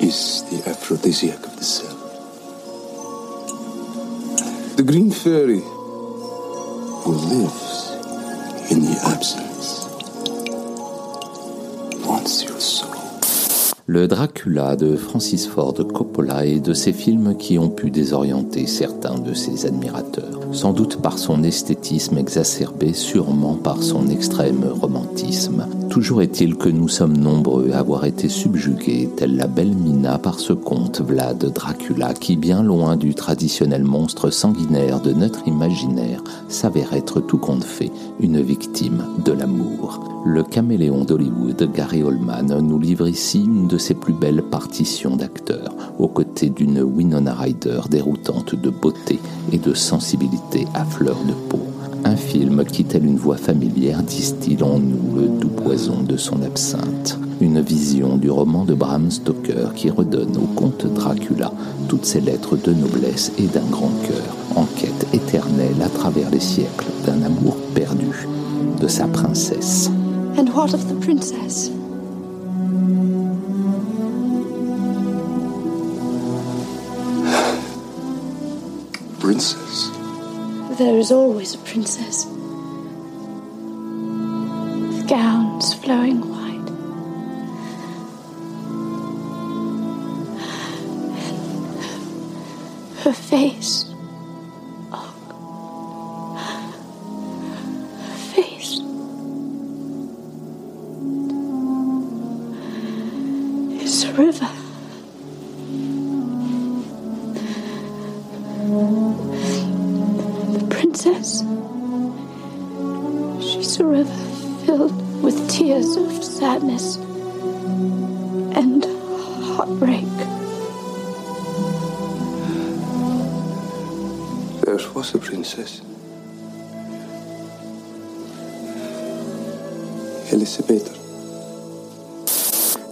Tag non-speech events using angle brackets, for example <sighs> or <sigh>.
Is the aphrodisiac of the cell. The green fairy who lives in the absence wants your soul. Le Dracula de Francis Ford Coppola est de ces films qui ont pu désorienter certains de ses admirateurs, sans doute par son esthétisme exacerbé, sûrement par son extrême romantisme. Toujours est-il que nous sommes nombreux à avoir été subjugués, telle la belle Mina, par ce conte Vlad Dracula, qui, bien loin du traditionnel monstre sanguinaire de notre imaginaire, s'avère être tout compte fait une victime de l'amour. Le caméléon d'Hollywood, Gary Oldman, nous livre ici une de ses plus belles partitions d'acteurs, aux côtés d'une Winona Ryder déroutante de beauté et de sensibilité à fleur de peau. Un film qui, tel une voix familière, distille en nous le doux poison de son absinthe. Une vision du roman de Bram Stoker qui redonne au comte Dracula toutes ses lettres de noblesse et d'un grand cœur, en quête éternelle à travers les siècles d'un amour perdu de sa princesse. And what of the princess? <sighs> Princess. There is always a princess. With gowns flowing white. And her face. Oh. Her face. A river. Princess. She's a river filled with tears of sadness and heartbreak. There was a princess. Elisabeth.